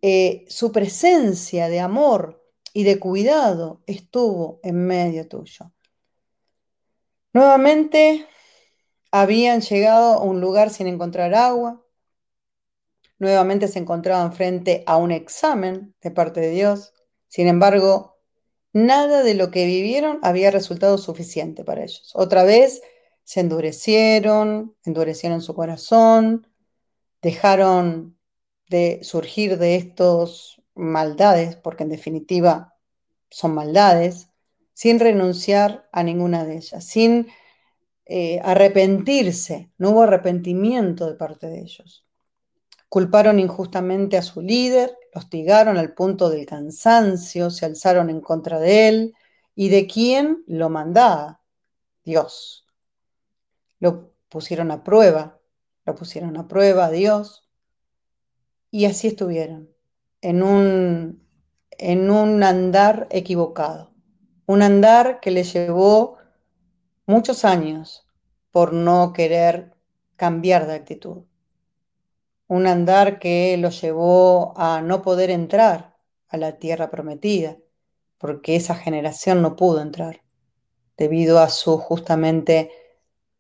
eh, su presencia de amor y de cuidado estuvo en medio tuyo. Nuevamente habían llegado a un lugar sin encontrar agua. Nuevamente se encontraban frente a un examen de parte de Dios. Sin embargo, nada de lo que vivieron había resultado suficiente para ellos. Otra vez se endurecieron, endurecieron su corazón, dejaron de surgir de estos maldades, porque en definitiva son maldades, sin renunciar a ninguna de ellas, sin eh, arrepentirse, no hubo arrepentimiento de parte de ellos. Culparon injustamente a su líder, hostigaron al punto del cansancio, se alzaron en contra de él y de quién lo mandaba, Dios. Lo pusieron a prueba, lo pusieron a prueba a Dios, y así estuvieron, en un, en un andar equivocado, un andar que les llevó muchos años por no querer cambiar de actitud, un andar que los llevó a no poder entrar a la tierra prometida, porque esa generación no pudo entrar debido a su justamente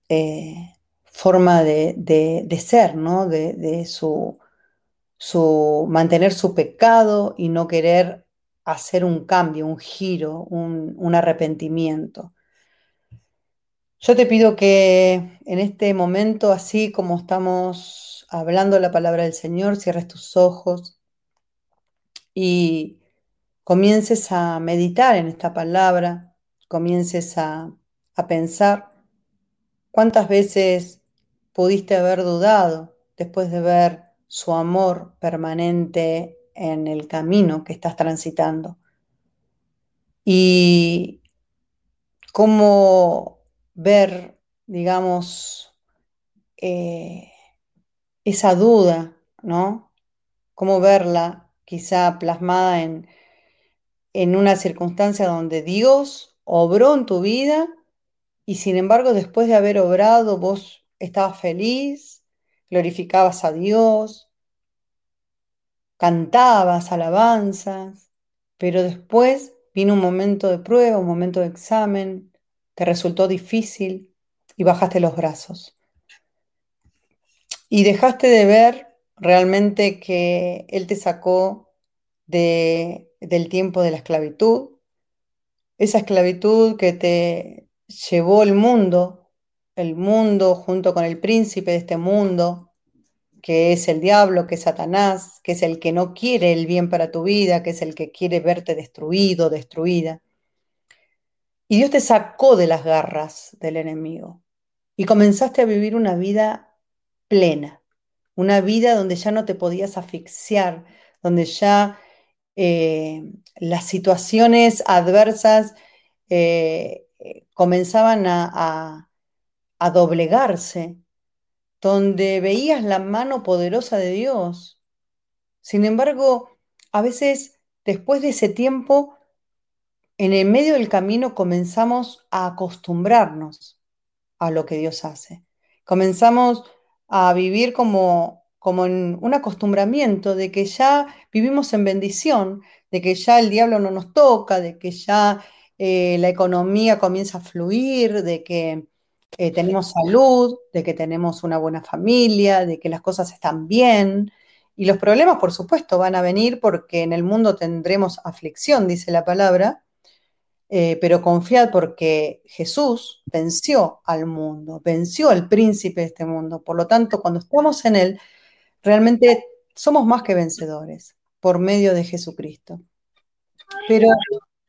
eh, forma de, ser, ¿no? de su su, mantener su pecado y no querer hacer un cambio, un giro, un, arrepentimiento. Yo te pido que en este momento, así como estamos hablando la palabra del Señor, cierres tus ojos y comiences a meditar en esta palabra, comiences a, a pensar cuántas veces pudiste haber dudado después de ver su amor permanente en el camino que estás transitando. Y cómo ver, digamos, eh, esa duda, ¿no? Cómo verla quizá plasmada en, en una circunstancia donde Dios obró en tu vida y sin embargo después de haber obrado vos estabas feliz, glorificabas a Dios, cantabas alabanzas, pero después vino un momento de prueba, un momento de examen, te resultó difícil y bajaste los brazos. Y dejaste de ver realmente que Él te sacó de, del tiempo de la esclavitud, esa esclavitud que te llevó el mundo el mundo junto con el príncipe de este mundo, que es el diablo, que es Satanás, que es el que no quiere el bien para tu vida, que es el que quiere verte destruido, destruida. Y Dios te sacó de las garras del enemigo y comenzaste a vivir una vida plena, una vida donde ya no te podías asfixiar, donde ya eh, las situaciones adversas eh, comenzaban a, a doblegarse, donde veías la mano poderosa de Dios. Sin embargo, a veces después de ese tiempo, en el medio del camino comenzamos a acostumbrarnos a lo que Dios hace. Comenzamos a vivir como, como en un acostumbramiento de que ya vivimos en bendición, de que ya el diablo no nos toca, de que ya eh, la economía comienza a fluir, de que eh, tenemos salud, de que tenemos una buena familia, de que las cosas están bien. Y los problemas, por supuesto, van a venir porque en el mundo tendremos aflicción, dice la palabra, eh, pero confiad porque Jesús venció al mundo, venció al príncipe de este mundo. Por lo tanto, cuando estamos en Él, realmente somos más que vencedores por medio de Jesucristo. Pero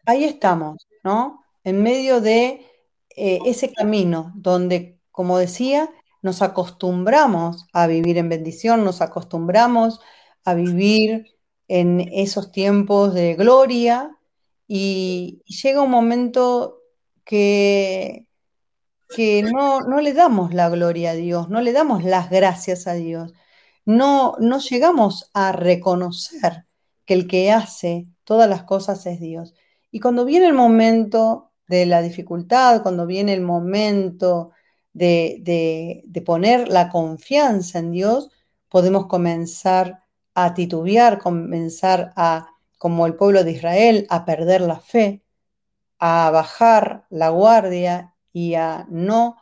ahí estamos, ¿no? En medio de eh, ese camino donde, como decía, nos acostumbramos a vivir en bendición, nos acostumbramos a vivir en esos tiempos de gloria y, llega un momento que, que no, no, le damos la gloria a Dios, no le damos las gracias a Dios, no, no llegamos a reconocer que el que hace todas las cosas es Dios. Y cuando viene el momento de la dificultad, cuando viene el momento de, poner la confianza en Dios, podemos comenzar a titubear, comenzar a, como el pueblo de Israel, a perder la fe, a bajar la guardia y a no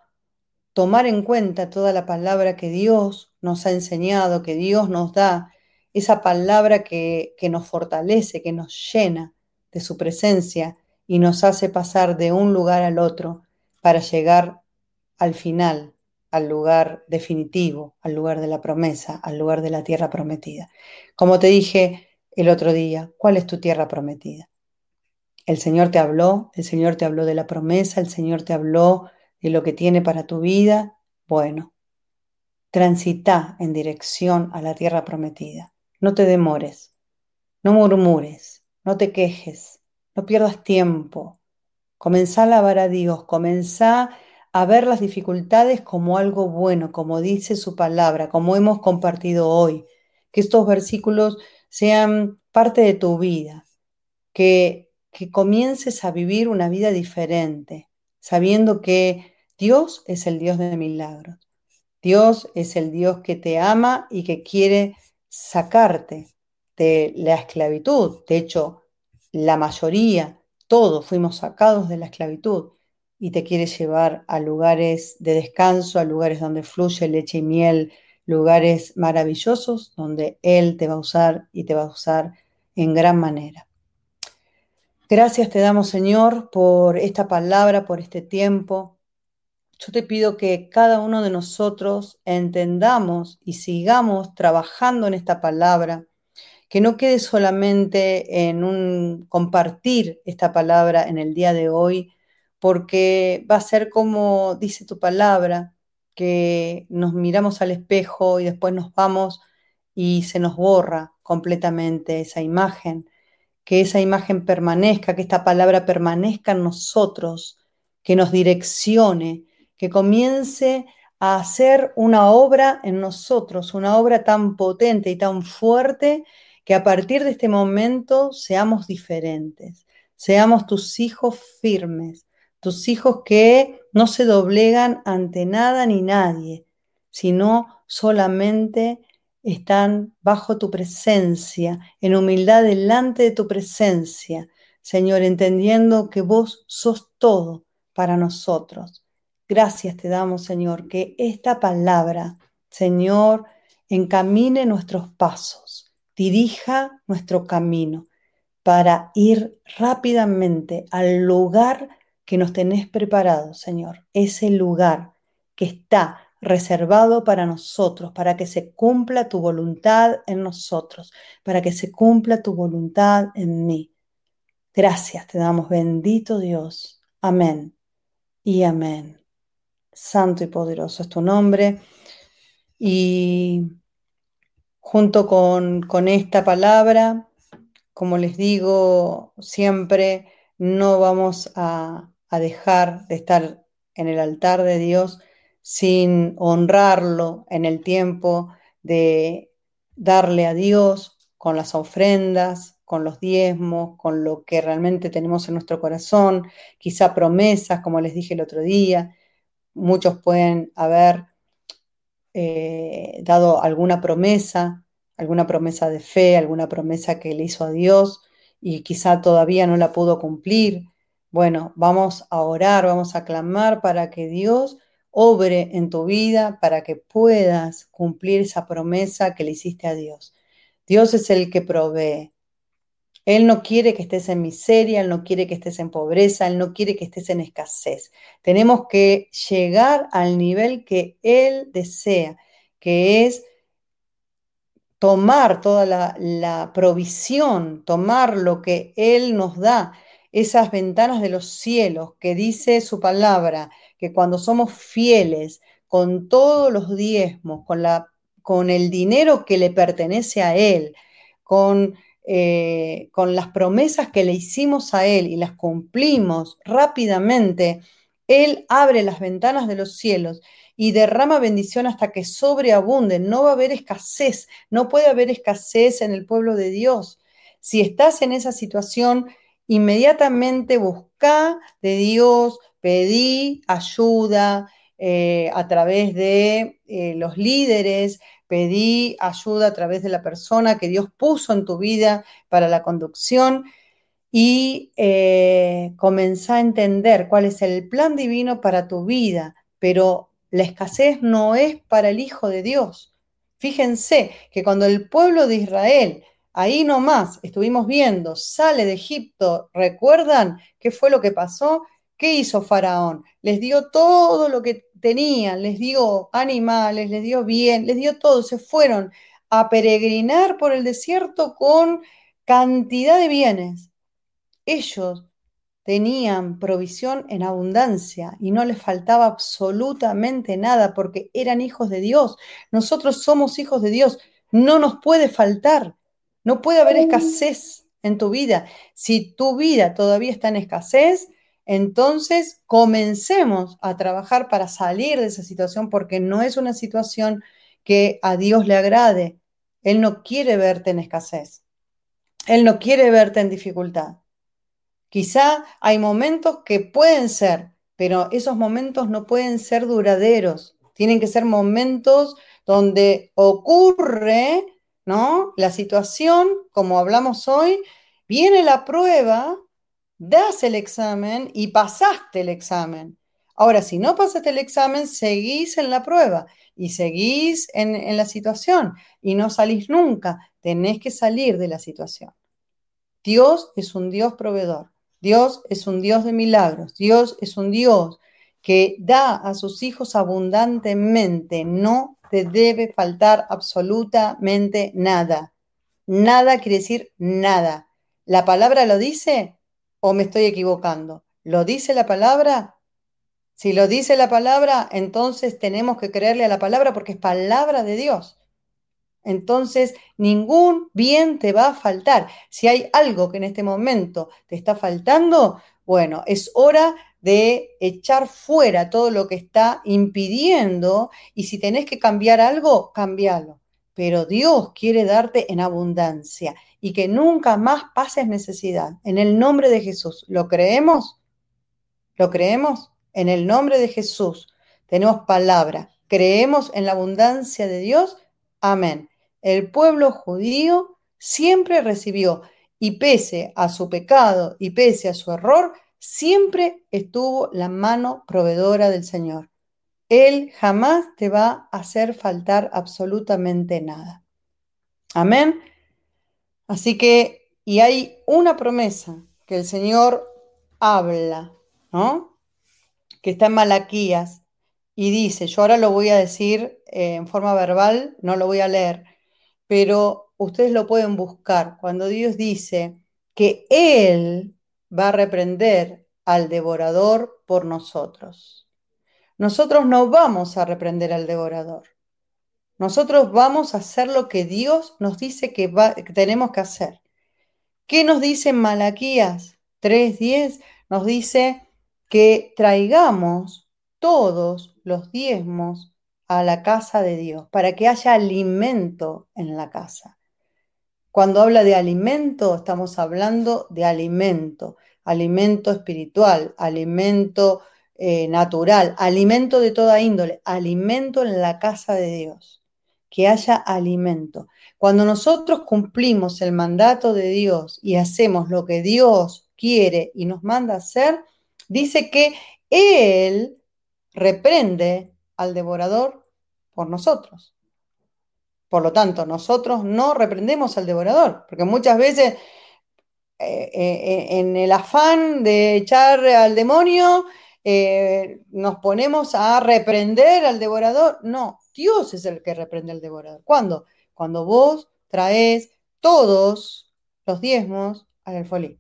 tomar en cuenta toda la palabra que Dios nos ha enseñado, que Dios nos da, esa palabra que, que nos fortalece, que nos llena de su presencia y nos hace pasar de un lugar al otro para llegar al final, al lugar definitivo, al lugar de la promesa, al lugar de la tierra prometida. Como te dije el otro día, ¿cuál es tu tierra prometida? El Señor te habló, el Señor te habló de la promesa, el Señor te habló de lo que tiene para tu vida. Bueno, transita en dirección a la tierra prometida. No te demores, no murmures, no te quejes, no pierdas tiempo. Comenzá a alabar a Dios, comenzá a ver las dificultades como algo bueno, como dice su palabra, como hemos compartido hoy. Que estos versículos sean parte de tu vida, que, que comiences a vivir una vida diferente, sabiendo que Dios es el Dios de milagros. Dios es el Dios que te ama y que quiere sacarte de la esclavitud. De hecho, la mayoría, todos fuimos sacados de la esclavitud y te quiere llevar a lugares de descanso, a lugares donde fluye leche y miel, lugares maravillosos donde Él te va a usar y te va a usar en gran manera. Gracias te damos, Señor, por esta palabra, por este tiempo. Yo te pido que cada uno de nosotros entendamos y sigamos trabajando en esta palabra que no quede solamente en un compartir esta palabra en el día de hoy, porque va a ser como dice tu palabra, que nos miramos al espejo y después nos vamos y se nos borra completamente esa imagen, que esa imagen permanezca, que esta palabra permanezca en nosotros, que nos direccione, que comience a hacer una obra en nosotros, una obra tan potente y tan fuerte que a partir de este momento seamos diferentes, seamos tus hijos firmes, tus hijos que no se doblegan ante nada ni nadie, sino solamente están bajo tu presencia, en humildad delante de tu presencia, Señor, entendiendo que vos sos todo para nosotros. Gracias te damos, Señor, que esta palabra, Señor, encamine nuestros pasos dirija nuestro camino para ir rápidamente al lugar que nos tenés preparado, Señor. Ese lugar que está reservado para nosotros, para que se cumpla tu voluntad en nosotros, para que se cumpla tu voluntad en mí. Gracias te damos, bendito Dios. Amén y amén. Santo y poderoso es tu nombre. Y junto con, con esta palabra, como les digo siempre, no vamos a, a dejar de estar en el altar de Dios sin honrarlo en el tiempo de darle a Dios con las ofrendas, con los diezmos, con lo que realmente tenemos en nuestro corazón, quizá promesas, como les dije el otro día. Muchos pueden haber eh, dado alguna promesa, alguna promesa de fe, alguna promesa que le hizo a Dios y quizá todavía no la pudo cumplir. Bueno, vamos a orar, vamos a clamar para que Dios obre en tu vida, para que puedas cumplir esa promesa que le hiciste a Dios. Dios es el que provee. Él no quiere que estés en miseria, Él no quiere que estés en pobreza, Él no quiere que estés en escasez. Tenemos que llegar al nivel que Él desea, que es tomar toda la, provisión, tomar lo que Él nos da, esas ventanas de los cielos que dice su palabra, que cuando somos fieles con todos los diezmos, con, la, con el dinero que le pertenece a Él, con eh, con las promesas que le hicimos a Él y las cumplimos rápidamente, Él abre las ventanas de los cielos y derrama bendición hasta que sobreabunde. No va a haber escasez, no puede haber escasez en el pueblo de Dios. Si estás en esa situación, inmediatamente busca de Dios, pedí ayuda eh, a través de eh, los líderes, pedí ayuda a través de la persona que Dios puso en tu vida para la conducción y eh, comenzá a entender cuál es el plan divino para tu vida, pero la escasez no es para el Hijo de Dios. Fíjense que cuando el pueblo de Israel, ahí nomás estuvimos viendo, sale de Egipto, ¿recuerdan qué fue lo que pasó? ¿Qué hizo Faraón? Les dio todo lo que tenían, les dio animales, les dio bien, les dio todo. Se fueron a peregrinar por el desierto con cantidad de bienes. Ellos tenían provisión en abundancia y no les faltaba absolutamente nada porque eran hijos de Dios. Nosotros somos hijos de Dios. No nos puede faltar. No puede haber escasez en tu vida. Si tu vida todavía está en escasez, entonces, comencemos a trabajar para salir de esa situación porque no es una situación que a Dios le agrade. Él no quiere verte en escasez. Él no quiere verte en dificultad. Quizá hay momentos que pueden ser, pero esos momentos no pueden ser duraderos. Tienen que ser momentos donde ocurre, ¿no? La situación, como hablamos hoy, viene la prueba das el examen y pasaste el examen. Ahora, si no pasaste el examen, seguís en la prueba y seguís en, la situación y no salís nunca. Tenés que salir de la situación. Dios es un Dios proveedor. Dios es un Dios de milagros. Dios es un Dios que da a sus hijos abundantemente. No te debe faltar absolutamente nada. Nada quiere decir nada. La palabra lo dice, o me estoy equivocando? ¿Lo dice la palabra? Si lo dice la palabra, entonces tenemos que creerle a la palabra porque es palabra de Dios. Entonces, ningún bien te va a faltar. Si hay algo que en este momento te está faltando, bueno, es hora de echar fuera todo lo que está impidiendo y si tenés que cambiar algo, cambialo. Pero Dios quiere darte en abundancia y que nunca más pases necesidad. En el nombre de Jesús. ¿Lo creemos? ¿Lo creemos? En el nombre de Jesús. Tenemos palabra. ¿Creemos en la abundancia de Dios? Amén. El pueblo judío siempre recibió y pese a su pecado y pese a su error, siempre estuvo la mano proveedora del Señor. Él jamás te va a hacer faltar absolutamente nada. Amén. Así que, y hay una promesa que el Señor habla, ¿no? Que está en Malaquías, y dice, yo ahora lo voy a decir eh, en forma verbal, no lo voy a leer, pero ustedes lo pueden buscar. Cuando Dios dice que Él va a reprender al devorador por nosotros. Nosotros no vamos a reprender al devorador. Nosotros vamos a hacer lo que Dios nos dice que, tenemos que hacer. ¿Qué nos dice Malaquías 3.10? Nos dice que traigamos todos los diezmos a la casa de Dios para que haya alimento en la casa. Cuando habla de alimento, estamos hablando de alimento, alimento espiritual, alimento eh, natural, alimento de toda índole, alimento en la casa de Dios, que haya alimento. Cuando nosotros cumplimos el mandato de Dios y hacemos lo que Dios quiere y nos manda hacer, dice que Él reprende al devorador por nosotros. Por lo tanto, nosotros no reprendemos al devorador, porque muchas veces eh, eh, en el afán de echar al demonio, eh, nos ponemos a reprender al devorador. No, Dios es el que reprende al devorador. ¿Cuándo? Cuando vos traes todos los diezmos al alfolí.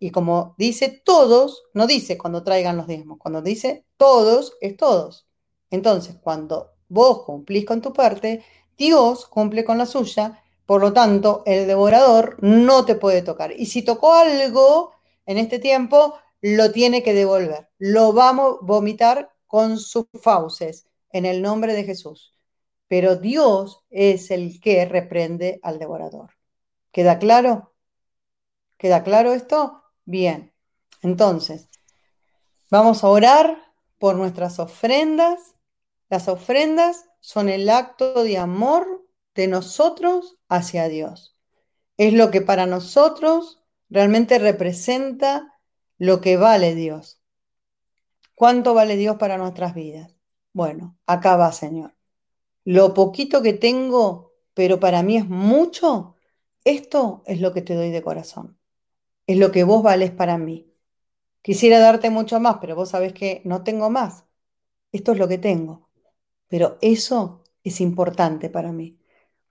Y como dice todos, no dice cuando traigan los diezmos, cuando dice todos es todos. Entonces, cuando vos cumplís con tu parte, Dios cumple con la suya, por lo tanto, el devorador no te puede tocar. Y si tocó algo en este tiempo, lo tiene que devolver. Lo vamos a vomitar con sus fauces, en el nombre de Jesús. Pero Dios es el que reprende al devorador. ¿Queda claro? ¿Queda claro esto? Bien. Entonces, vamos a orar por nuestras ofrendas. Las ofrendas son el acto de amor de nosotros hacia Dios. Es lo que para nosotros realmente representa lo que vale Dios. ¿Cuánto vale Dios para nuestras vidas? Bueno, acá va, Señor. Lo poquito que tengo, pero para mí es mucho, esto es lo que te doy de corazón. Es lo que vos vales para mí. Quisiera darte mucho más, pero vos sabés que no tengo más. Esto es lo que tengo. Pero eso es importante para mí,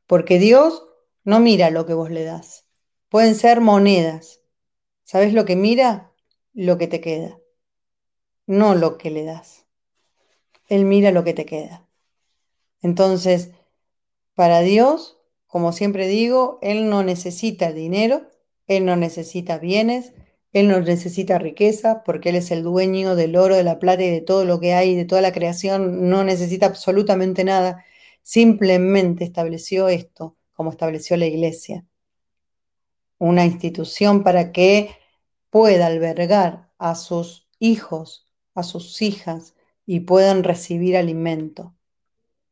porque Dios no mira lo que vos le das. Pueden ser monedas. ¿Sabes lo que mira? Lo que te queda, no lo que le das. Él mira lo que te queda. Entonces, para Dios, como siempre digo, Él no necesita dinero, Él no necesita bienes, Él no necesita riqueza, porque Él es el dueño del oro, de la plata y de todo lo que hay, de toda la creación, no necesita absolutamente nada, simplemente estableció esto como estableció la iglesia, una institución para que pueda albergar a sus hijos, a sus hijas y puedan recibir alimento.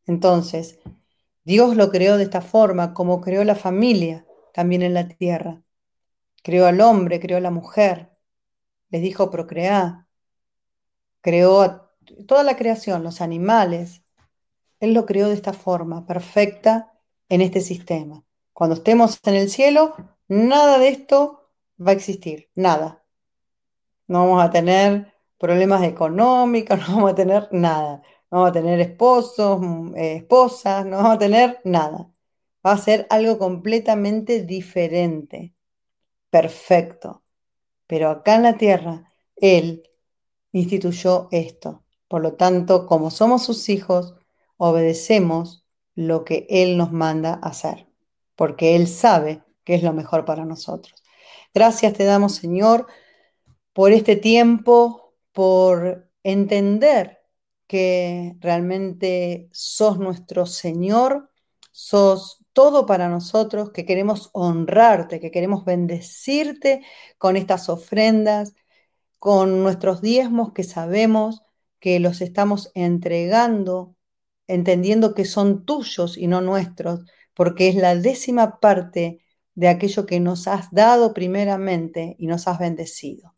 Entonces, Dios lo creó de esta forma, como creó la familia también en la tierra. Creó al hombre, creó a la mujer, les dijo procrear, creó toda la creación, los animales. Él lo creó de esta forma, perfecta en este sistema. Cuando estemos en el cielo, nada de esto va a existir, nada. No vamos a tener problemas económicos, no vamos a tener nada. No vamos a tener esposos, mm, eh, esposas, no vamos a tener nada. Va a ser algo completamente diferente perfecto. Pero acá en la tierra, Él instituyó esto. Por lo tanto, como somos sus hijos, obedecemos lo que Él nos manda hacer, porque Él sabe que es lo mejor para nosotros. Gracias te damos, Señor, por este tiempo, por entender que realmente sos nuestro Señor, sos todo para nosotros, que queremos honrarte, que queremos bendecirte con estas ofrendas, con nuestros diezmos que sabemos que los estamos entregando, entendiendo que son tuyos y no nuestros, porque es la décima parte de aquello que nos has dado primeramente y nos has bendecido.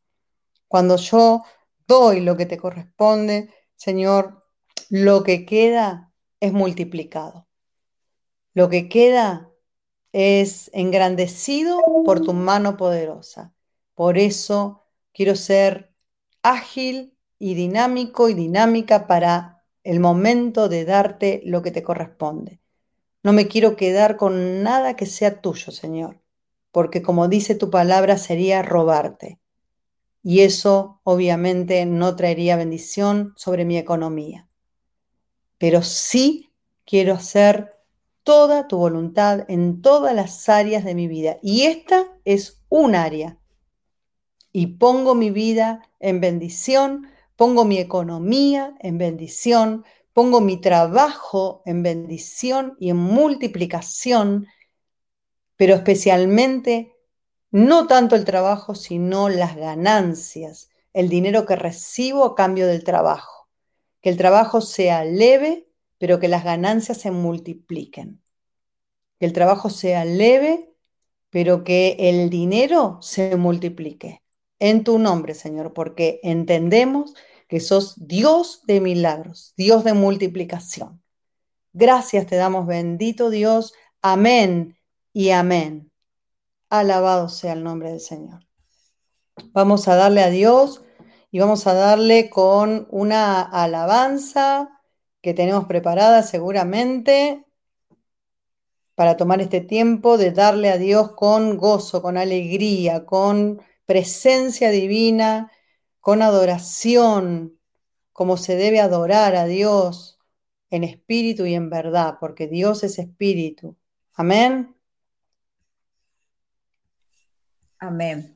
Cuando yo doy lo que te corresponde, Señor, lo que queda es multiplicado. Lo que queda es engrandecido por tu mano poderosa. Por eso quiero ser ágil y dinámico y dinámica para el momento de darte lo que te corresponde. No me quiero quedar con nada que sea tuyo, Señor, porque como dice tu palabra sería robarte. Y eso obviamente no traería bendición sobre mi economía. Pero sí quiero hacer toda tu voluntad en todas las áreas de mi vida. Y esta es un área. Y pongo mi vida en bendición pongo mi economía en bendición, pongo mi trabajo en bendición y en multiplicación, pero especialmente no tanto el trabajo, sino las ganancias, el dinero que recibo a cambio del trabajo. Que el trabajo sea leve, pero que las ganancias se multipliquen. Que el trabajo sea leve, pero que el dinero se multiplique. En tu nombre, Señor, porque entendemos que sos Dios de milagros, Dios de multiplicación. Gracias te damos, bendito Dios. Amén y amén. Alabado sea el nombre del Señor. Vamos a darle a Dios y vamos a darle con una alabanza que tenemos preparada seguramente para tomar este tiempo de darle a Dios con gozo, con alegría, con presencia divina con adoración, como se debe adorar a Dios en espíritu y en verdad, porque Dios es espíritu. Amén. Amén.